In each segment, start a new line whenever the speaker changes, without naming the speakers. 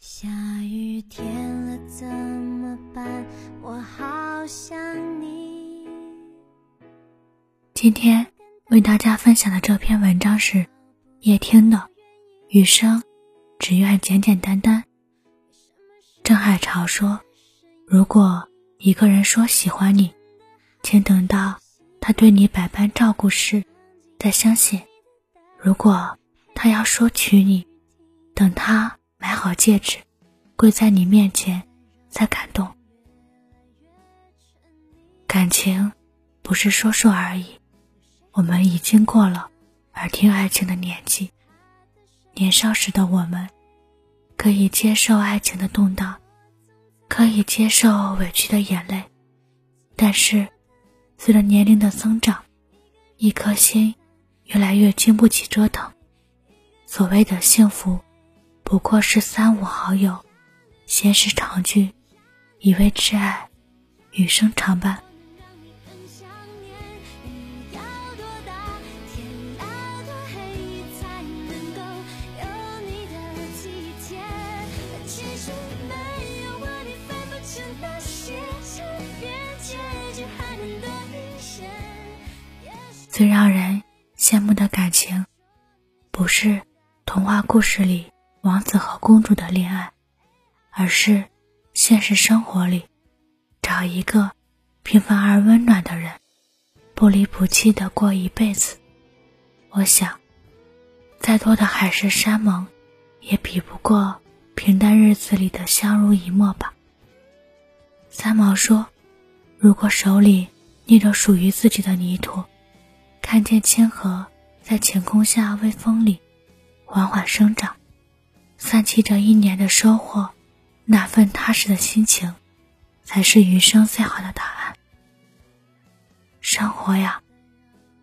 下雨天了怎么办？我好想你。
今天为大家分享的这篇文章是叶听的《余生只愿简简单单》。郑海潮说：“如果一个人说喜欢你，请等到他对你百般照顾时再相信；如果他要说娶你，等他。”买好戒指，跪在你面前，才感动。感情不是说说而已，我们已经过了耳听爱情的年纪。年少时的我们，可以接受爱情的动荡，可以接受委屈的眼泪，但是随着年龄的增长，一颗心越来越经不起折腾。所谓的幸福。不过是三五好友，闲时常聚，以为挚爱，余生常伴。最让人羡慕的感情，不是童话故事里。王子和公主的恋爱，而是现实生活里找一个平凡而温暖的人，不离不弃的过一辈子。我想，再多的海誓山盟，也比不过平淡日子里的相濡以沫吧。三毛说：“如果手里捏着属于自己的泥土，看见清河在晴空下微风里缓缓生长。”散去这一年的收获，那份踏实的心情，才是余生最好的答案。生活呀，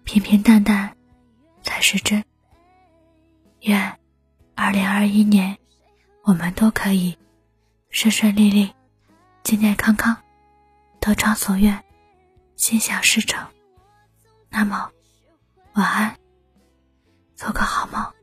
平平淡淡才是真。愿二零二一年，我们都可以顺顺利利、健健康康、得偿所愿、心想事成。那么，晚安，做个好梦。